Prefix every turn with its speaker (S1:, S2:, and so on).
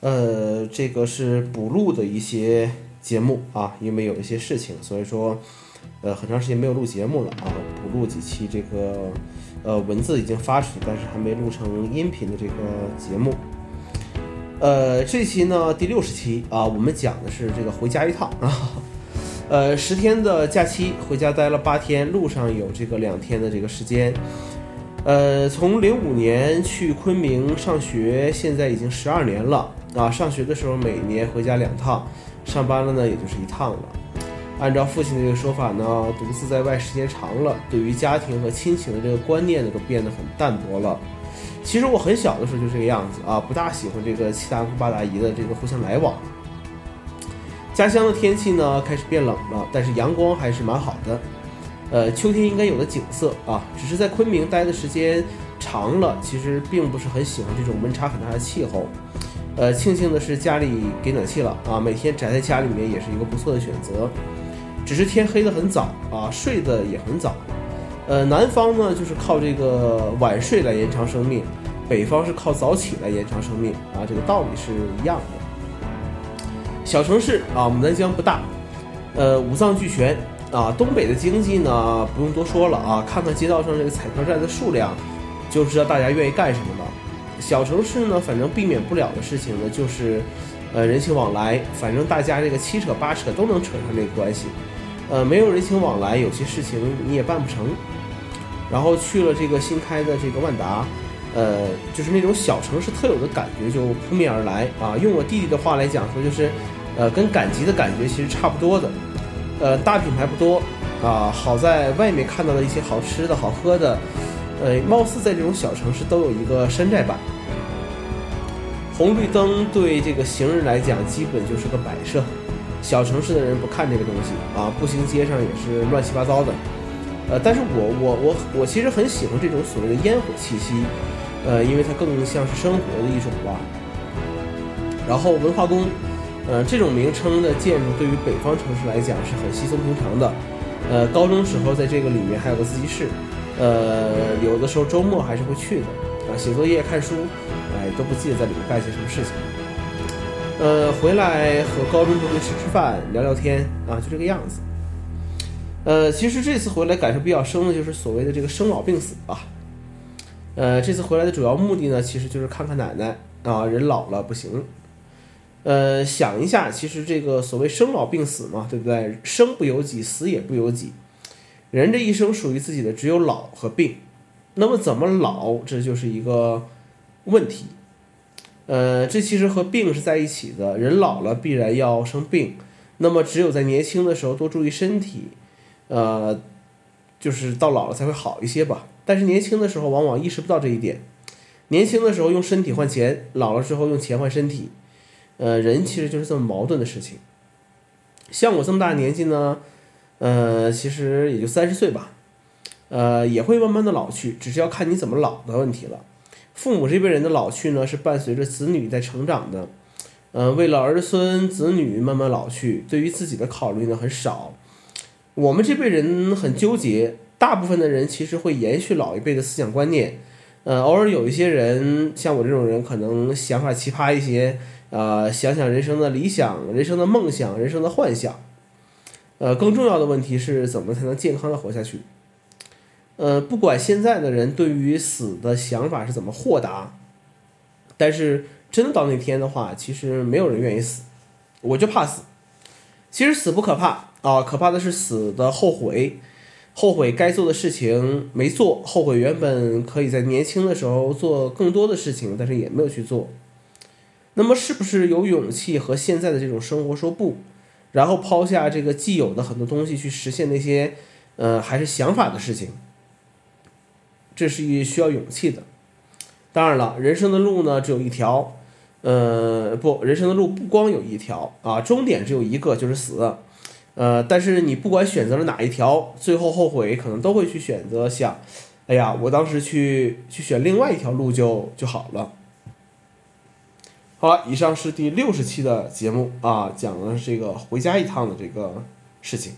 S1: 呃，这个是补录的一些节目啊，因为有一些事情，所以说，呃，很长时间没有录节目了啊，补录几期这个，呃，文字已经发出去，但是还没录成音频的这个节目。呃，这期呢第六十期啊，我们讲的是这个回家一趟啊，呃，十天的假期回家待了八天，路上有这个两天的这个时间。呃，从零五年去昆明上学，现在已经十二年了。啊，上学的时候每年回家两趟，上班了呢也就是一趟了。按照父亲的这个说法呢，独自在外时间长了，对于家庭和亲情的这个观念呢都变得很淡薄了。其实我很小的时候就这个样子啊，不大喜欢这个七大姑八大姨的这个互相来往。家乡的天气呢开始变冷了，但是阳光还是蛮好的。呃，秋天应该有的景色啊，只是在昆明待的时间长了，其实并不是很喜欢这种温差很大的气候。呃，庆幸的是家里给暖气了啊，每天宅在家里面也是一个不错的选择。只是天黑的很早啊，睡得也很早。呃，南方呢就是靠这个晚睡来延长生命，北方是靠早起来延长生命啊，这个道理是一样的。小城市啊，牡丹江不大，呃，五脏俱全啊。东北的经济呢不用多说了啊，看看街道上这个彩票站的数量，就知道大家愿意干什么了。小城市呢，反正避免不了的事情呢，就是，呃，人情往来，反正大家这个七扯八扯都能扯上这个关系，呃，没有人情往来，有些事情你也办不成。然后去了这个新开的这个万达，呃，就是那种小城市特有的感觉就扑面而来啊。用我弟弟的话来讲说，就是，呃，跟赶集的感觉其实差不多的，呃，大品牌不多啊，好在外面看到了一些好吃的好喝的。呃，貌似在这种小城市都有一个山寨版。红绿灯对这个行人来讲基本就是个摆设，小城市的人不看这个东西啊，步行街上也是乱七八糟的。呃，但是我我我我其实很喜欢这种所谓的烟火气息，呃，因为它更像是生活的一种吧。然后文化宫，呃，这种名称的建筑对于北方城市来讲是很稀松平常的。呃，高中时候在这个里面还有个自习室。呃，有的时候周末还是会去的啊，写作业、看书，哎，都不记得在里面干些什么事情。呃，回来和高中同学吃吃饭、聊聊天啊，就这个样子。呃，其实这次回来感受比较深的就是所谓的这个生老病死吧。呃，这次回来的主要目的呢，其实就是看看奶奶啊，人老了不行。呃，想一下，其实这个所谓生老病死嘛，对不对？生不由己，死也不由己。人这一生属于自己的只有老和病，那么怎么老，这就是一个问题。呃，这其实和病是在一起的。人老了必然要生病，那么只有在年轻的时候多注意身体，呃，就是到老了才会好一些吧。但是年轻的时候往往意识不到这一点，年轻的时候用身体换钱，老了之后用钱换身体，呃，人其实就是这么矛盾的事情。像我这么大年纪呢。呃，其实也就三十岁吧，呃，也会慢慢的老去，只是要看你怎么老的问题了。父母这辈人的老去呢，是伴随着子女在成长的，呃，为了儿孙子女慢慢老去，对于自己的考虑呢很少。我们这辈人很纠结，大部分的人其实会延续老一辈的思想观念，呃，偶尔有一些人像我这种人，可能想法奇葩一些，呃，想想人生的理想、人生的梦想、人生的幻想。呃，更重要的问题是怎么才能健康的活下去？呃，不管现在的人对于死的想法是怎么豁达，但是真到那天的话，其实没有人愿意死。我就怕死。其实死不可怕啊，可怕的是死的后悔，后悔该做的事情没做，后悔原本可以在年轻的时候做更多的事情，但是也没有去做。那么，是不是有勇气和现在的这种生活说不？然后抛下这个既有的很多东西，去实现那些，呃，还是想法的事情，这是一需要勇气的。当然了，人生的路呢只有一条，呃，不，人生的路不光有一条啊，终点只有一个，就是死。呃，但是你不管选择了哪一条，最后后悔可能都会去选择想，哎呀，我当时去去选另外一条路就就好了。好了，以上是第六十期的节目啊，讲的这个回家一趟的这个事情。